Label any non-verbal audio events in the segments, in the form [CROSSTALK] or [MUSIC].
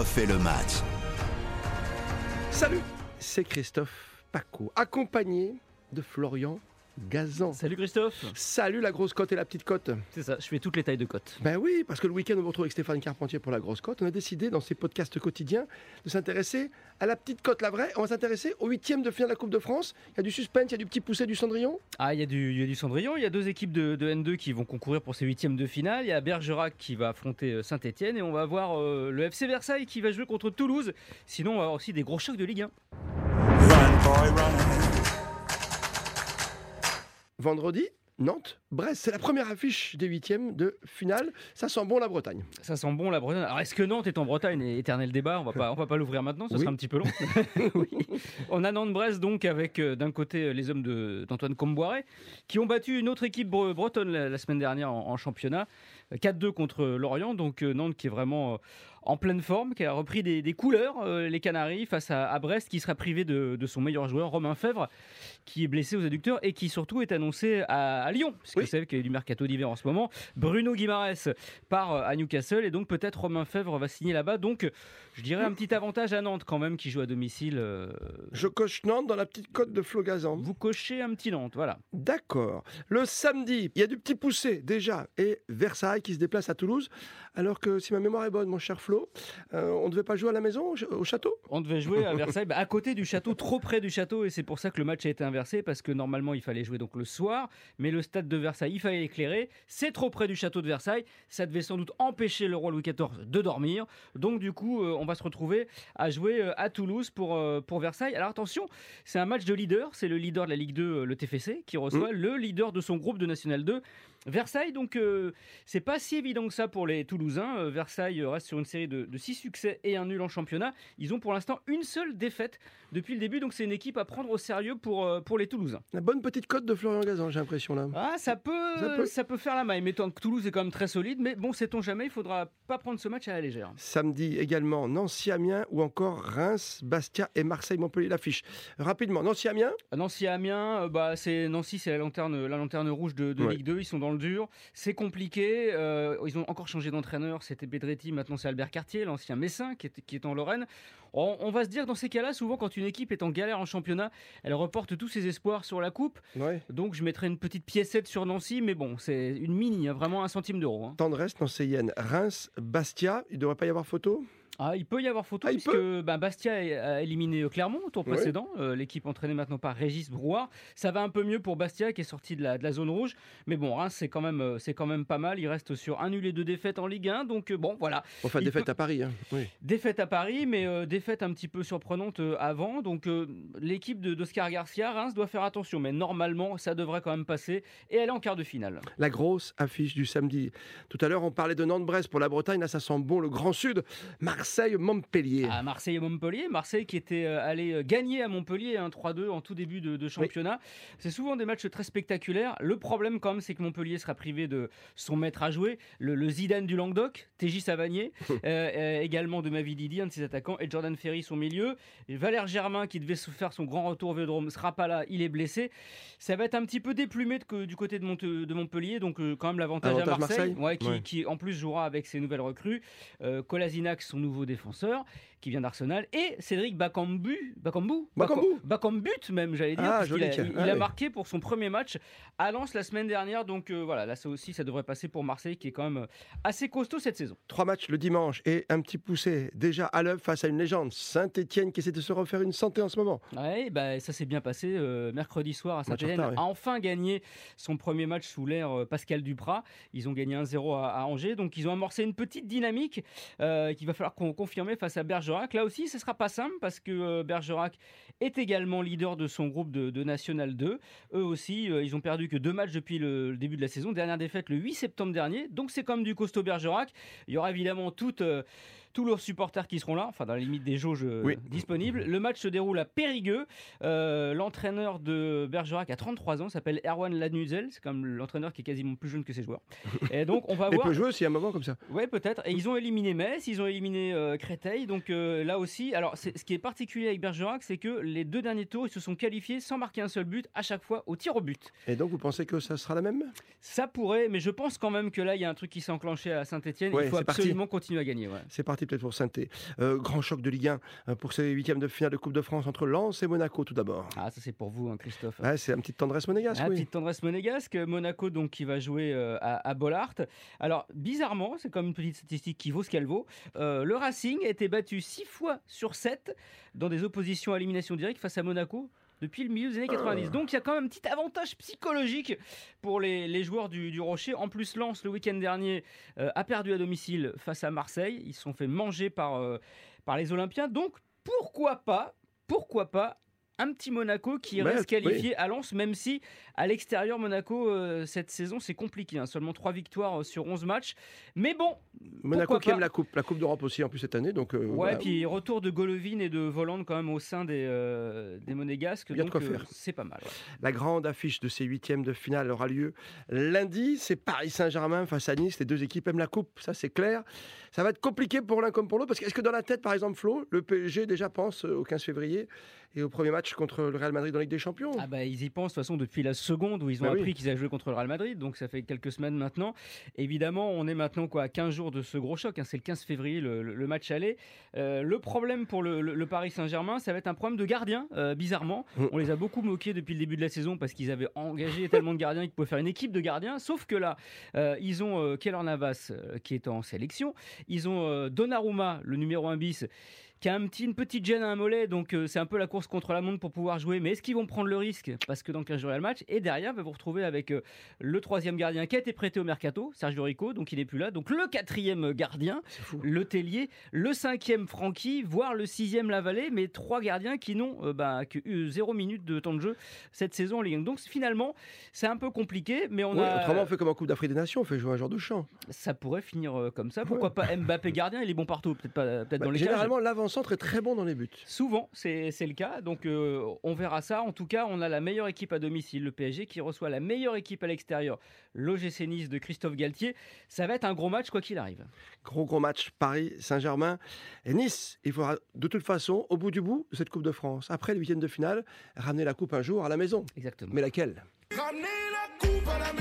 le match. Salut, c'est Christophe Paco, accompagné de Florian Gazan. Salut Christophe Salut la grosse cote et la petite cote. C'est ça, je fais toutes les tailles de cotes. Ben oui, parce que le week-end, on vous retrouve avec Stéphane Carpentier pour la grosse cote. On a décidé, dans ces podcasts quotidiens, de s'intéresser à la petite cote, la vraie. On va s'intéresser au huitième de finale de la Coupe de France. Il y a du suspense, il y a du petit poussé du Cendrillon. Ah, il y, a du, il y a du Cendrillon, il y a deux équipes de, de N2 qui vont concourir pour ces huitièmes de finale. Il y a Bergerac qui va affronter Saint-Etienne et on va voir euh, le FC Versailles qui va jouer contre Toulouse. Sinon, on va avoir aussi des gros chocs de Ligue 1. Vendredi, Nantes, Brest. C'est la première affiche des huitièmes de finale. Ça sent bon la Bretagne. Ça sent bon la Bretagne. Alors est-ce que Nantes est en Bretagne? Éternel débat. On va pas, on va pas l'ouvrir maintenant. Ce Oui. sera un petit peu long. [LAUGHS] Oui. On a Nantes-Brest donc avec euh, d'un côté euh, les hommes d'Antoine Comboiré qui ont battu une autre équipe bre- bretonne la, la semaine dernière en, en championnat. Euh, 4-2 contre Lorient. Donc euh, Nantes qui est vraiment euh, en pleine forme, qui a repris des, des couleurs, euh, les Canaries, face à, à Brest, qui sera privé de, de son meilleur joueur, Romain Fèvre, qui est blessé aux adducteurs et qui surtout est annoncé à, à Lyon, puisque vous savez qu'il y a du mercato d'hiver en ce moment. Bruno Guimarès part à Newcastle et donc peut-être Romain Fèvre va signer là-bas. Donc je dirais un petit avantage à Nantes quand même, qui joue à domicile. euh, Je coche Nantes dans la petite cote de Flo Gazan. vous cochez un petit Nantes, voilà. D'accord. Le samedi, il y a du petit poussé déjà. Et Versailles qui se déplace à Toulouse. Alors que si ma mémoire est bonne, mon cher Flo, euh, on ne devait pas jouer à la maison, au ch- au château? On devait jouer à [LAUGHS] Versailles, bah, à côté du château, trop près du château, et c'est pour ça que le match a été inversé, parce que normalement il fallait jouer donc le soir, mais le stade de Versailles, il fallait l'éclairer. C'est trop près du château de Versailles, ça devait sans doute empêcher le roi Louis XIV de dormir. Donc du coup, euh, on va se retrouver à jouer euh, à Toulouse pour, pour Versailles. Alors attention, c'est un match de leader, c'est le leader de la Ligue 2, euh, le TFC, qui reçoit le leader de son groupe de National 2. Versailles, donc euh, c'est pas si évident que ça pour les Toulousains. Euh, Versailles euh, reste sur une série de, de six succès et un nul en championnat. Ils ont pour l'instant une seule défaite depuis le début, donc c'est une équipe à prendre au sérieux pour, euh, pour les Toulousains. La bonne petite cote de Florian Gazan, j'ai l'impression là. Ah, ça peut, Ça ça peut. faire la maille, mais tant que Toulouse est quand même très solide. Mais bon, sait-on jamais, il faudra pas prendre ce match à la légère. Samedi également, Nancy-Amiens ou encore Reims, Bastia et Marseille-Montpellier l'affiche. Rapidement, Nancy-Amiens, Nancy Amiens, euh, bah c'est Nancy, c'est la lanterne, la lanterne rouge de, de Ouais. Ligue 2. Ils sont dans le dur, c'est compliqué. euh, ils ont encore changé d'entraîneur. C'était Bedretti, maintenant c'est Albert Cartier, l'ancien Messin qui est, qui est en Lorraine. On, on va se dire dans ces cas-là, souvent quand une équipe est en galère en championnat, elle reporte tous ses espoirs sur la coupe. ouais. Donc je mettrai une petite piécette sur Nancy, mais bon, c'est une mini, hein, vraiment un centime d'euro. hein. Tendresse, Nancy-Yen, Reims, Bastia, il ne devrait pas y avoir photo? Ah, il peut y avoir photo Ah, puisque bah, Bastia a éliminé euh, Clermont au tour Ouais. précédent. Euh, L'équipe entraînée maintenant par Régis Brouard. Ça va un peu mieux pour Bastia qui est sorti de la, de la zone rouge. Mais bon, Reims, c'est quand, même, euh, c'est quand même pas mal. Il reste sur un nul et deux défaites en Ligue 1. Donc bon, voilà. Enfin, Il défaite peut- à Paris. hein. Oui. Défaite à Paris, mais euh, défaite un petit peu surprenante avant. Donc l'équipe de- d'Oscar Garcia, Reims, doit faire attention. Mais normalement, ça devrait quand même passer et aller en quart de finale. La grosse affiche du samedi. Tout à l'heure, on parlait de Nantes-Brest pour la Bretagne. Là, ça sent bon, le Grand Sud. Marseille-Montpellier. À Marseille et Montpellier. Marseille qui était euh, allé euh, gagner à Montpellier 1-3-2 en tout début de, de championnat. C'est souvent des matchs très spectaculaires. Le problème quand même, c'est que Montpellier sera privé de son maître à jouer, le, le Zidane du Languedoc, TJ Savanier, [LAUGHS] euh, également de Mavididi, un de ses attaquants, et Jordan Ferry, son milieu. Et Valère Germain, qui devait faire son grand retour au Vélodrome, sera pas là, il est blessé. Ça va être un petit peu déplumé de que- du côté de, Montpellier, donc euh, quand même l'avantage à Marseille, Marseille? ouais, qui, Ouais. qui en plus jouera avec ses nouvelles recrues. Euh, Kolasinac, son nouveau défenseur, qui vient d'Arsenal, et Cédric Bakambu, Bakambu, Bakambu. Bakambut même, j'allais dire, Ah, qu'il joli, a, il, Ah il a marqué pour son premier match à Lens la semaine dernière, donc euh, voilà, là ça aussi, ça devrait passer pour Marseille, qui est quand même euh, assez costaud cette saison. Trois matchs le dimanche et un petit poussé déjà à l'œuvre face à une légende, Saint-Etienne, qui essaie de se refaire une santé en ce moment. Ouais, bah, ça s'est bien passé euh, mercredi soir à Saint-Etienne. A enfin gagné son premier match sous l'ère euh, Pascal Duprat. Ils ont gagné 1-0 à, à Angers, donc ils ont amorcé une petite dynamique euh, qu'il va falloir con- confirmer face à Bergerac. Là aussi, ce sera pas simple parce que euh, Bergerac est également leader de son groupe de, National 2. Eux aussi, euh, ils ont perdu que deux matchs depuis le, début de la saison. Dernière défaite le 8 septembre dernier. Donc c'est comme du costaud Bergerac. Il y aura évidemment toute. Tous leurs supporters qui seront là, enfin dans la limite des jauges euh, Oui. disponibles. Le match se déroule à Périgueux. Euh, l'entraîneur de Bergerac a 33 ans, s'appelle Erwan Lanuzel. C'est comme l'entraîneur qui est quasiment plus jeune que ses joueurs. Et donc on va [LAUGHS] voir. peut jouer aussi à un moment comme ça. Ouais, peut-être. Et ils ont éliminé Metz, ils ont éliminé euh, Créteil. Donc euh, là aussi, alors c'est- ce qui est particulier avec Bergerac, c'est que les deux derniers tours, ils se sont qualifiés sans marquer un seul but, à chaque fois au tir au but. Et donc, vous pensez que ça sera la même? Ça pourrait, mais je pense quand même que là, il y a un truc qui s'est enclenché à Saint-Etienne. Ouais, il faut parti. absolument continuer à gagner. ouais. C'est parti. Peut-être pour saint euh, grand choc de Ligue 1 euh, pour ces huitièmes de finale de Coupe de France entre Lens et Monaco tout d'abord. Ah, ça c'est pour vous, hein, Christophe. C'est un petit tendresse monégasque. Un oui. petite tendresse monégasque. Monaco donc qui va jouer euh, à, à Bollard. Alors bizarrement, c'est comme une petite statistique qui vaut ce qu'elle vaut. euh, le Racing a été battu 6 fois sur 7 dans des oppositions à élimination directe face à Monaco. Depuis le milieu des années 90. Ah. Donc il y a quand même un petit avantage psychologique pour les, les joueurs du, du Rocher. En plus, Lens, le week-end dernier, euh, a perdu à domicile face à Marseille. Ils se sont fait manger par, euh, par les Olympiens. Donc pourquoi pas, pourquoi pas un petit Monaco qui reste qualifié à Lens, même si à l'extérieur, Monaco, euh, cette saison, c'est compliqué. hein. Seulement 3 victoires euh, sur 11 matchs. Mais bon, Monaco qui aime la Coupe, la Coupe d'Europe aussi en plus cette année. Donc, euh, ouais, voilà. puis retour de Golovin et de Voland quand même au sein des, euh, des Monégasques. Il y a de donc quoi faire. c'est pas mal. ouais. La grande affiche de ces huitièmes de finale aura lieu lundi. C'est Paris Saint-Germain face à Nice. Les deux équipes aiment la coupe, ça c'est clair. Ça va être compliqué pour l'un comme pour l'autre parce que est-ce que dans la tête, par exemple, Flo, le PSG déjà pense euh, au 15 février et au premier match contre le Real Madrid dans la Ligue des Champions? Ah bah, ils y pensent de toute façon depuis la seconde où ils ont Bah oui. appris qu'ils avaient joué contre le Real Madrid, donc ça fait quelques semaines maintenant. Évidemment, on est maintenant quoi, à 15 jours de ce gros choc, hein, c'est le 15 février le, match aller. Euh, le problème pour le, le- le Paris Saint-Germain, ça va être un problème de gardien, euh, bizarrement. Mm. On les a beaucoup moqués depuis le début de la saison parce qu'ils avaient engagé tellement de gardiens qu'ils pouvaient faire une équipe de gardiens, sauf que là, euh, ils ont Keylor Navas qui est en sélection, ils ont euh, Donnarumma, le numéro 1 bis, qui a un petit, une petite gêne à un mollet, donc euh, c'est un peu la course contre la montre pour pouvoir jouer. Mais est-ce qu'ils vont prendre le risque? Parce que dans 15 jours, il y a le match. Et derrière, va vous retrouver avec euh, le troisième gardien qui a été prêté au mercato, Sergio Rico, donc il n'est plus là. Donc le quatrième gardien, le Tellier, le cinquième Francky, voire le sixième Lavalée, mais trois gardiens qui n'ont euh, bah, que zéro minute de temps de jeu cette saison en Ligue 1. Donc finalement, c'est un peu compliqué, mais on Oui, a. Autrement, on fait comme en Coupe d'Afrique des Nations, on fait jouer un joueur de champ. Ça pourrait finir euh, comme ça. Pourquoi pas Mbappé gardien Il est bon partout, peut-être pas, peut-être Bah, dans les généralement, l'avant-centre est très bon dans les buts. Souvent, c'est le cas. Donc, euh, on verra ça. En tout cas, on a la meilleure équipe à domicile, le PSG, qui reçoit la meilleure équipe à l'extérieur, l'OGC Nice de Christophe Galtier. Ça va être un gros match, quoi qu'il arrive. Gros gros match Paris Saint-Germain et Nice. Il faudra de toute façon, au bout du bout de cette Coupe de France, après le huitième de finale, ramener la coupe un jour à la maison. Exactement. Mais laquelle? Ramenez la coupe à la maison.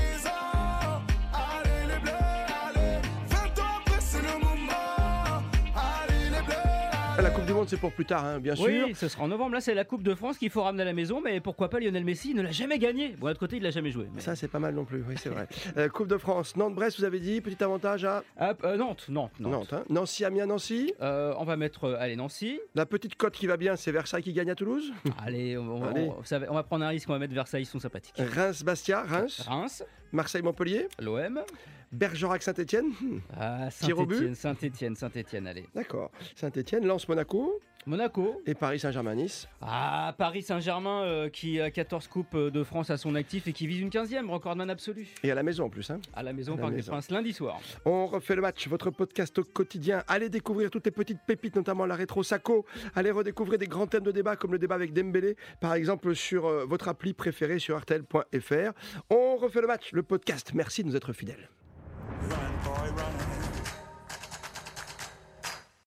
La Coupe du Monde, c'est pour plus tard, hein, bien sûr. Oui, ce sera en novembre. Là, c'est la Coupe de France qu'il faut ramener à la maison. Mais pourquoi pas Lionel Messi Il ne l'a jamais gagné. Bon, l'autre côté, il l'a jamais joué. mais- Ça, c'est pas mal non plus, oui, c'est vrai. [LAUGHS] Euh, coupe de France, Nantes-Brest, vous avez dit, petit avantage à Hop, euh, Nantes, Nantes, Nantes. Nantes. hein. Nancy-Amiens-Nancy. Euh, on va mettre, allez, Nancy. La petite cote qui va bien, c'est Versailles qui gagne à Toulouse. Allez, on, Allez. on va prendre un risque. On va mettre Versailles, ils sont sympathiques. Reims-Bastia, Reims. Reims, Marseille-Montpellier. l'OM. Bergerac-Saint-Etienne. Ah, but. Saint-Etienne, Saint-Etienne, Saint-Etienne, allez. D'accord. Saint-Etienne, Lens-Monaco. Monaco. Et Paris Saint-Germain-Nice. Ah, Paris Saint-Germain euh, qui a 14 coupes euh, de France à son actif et qui vise une 15e, recordman absolu. Et à la maison en plus. Hein. À la maison, Parc des. Princes, lundi soir. On refait le match, votre podcast au quotidien. Allez découvrir toutes les petites pépites, notamment la rétro Saco. Allez redécouvrir des grands thèmes de débat comme le débat avec Dembélé, par exemple sur euh, votre appli préférée sur RTL.fr. On refait le match, le podcast. Merci de nous être fidèles.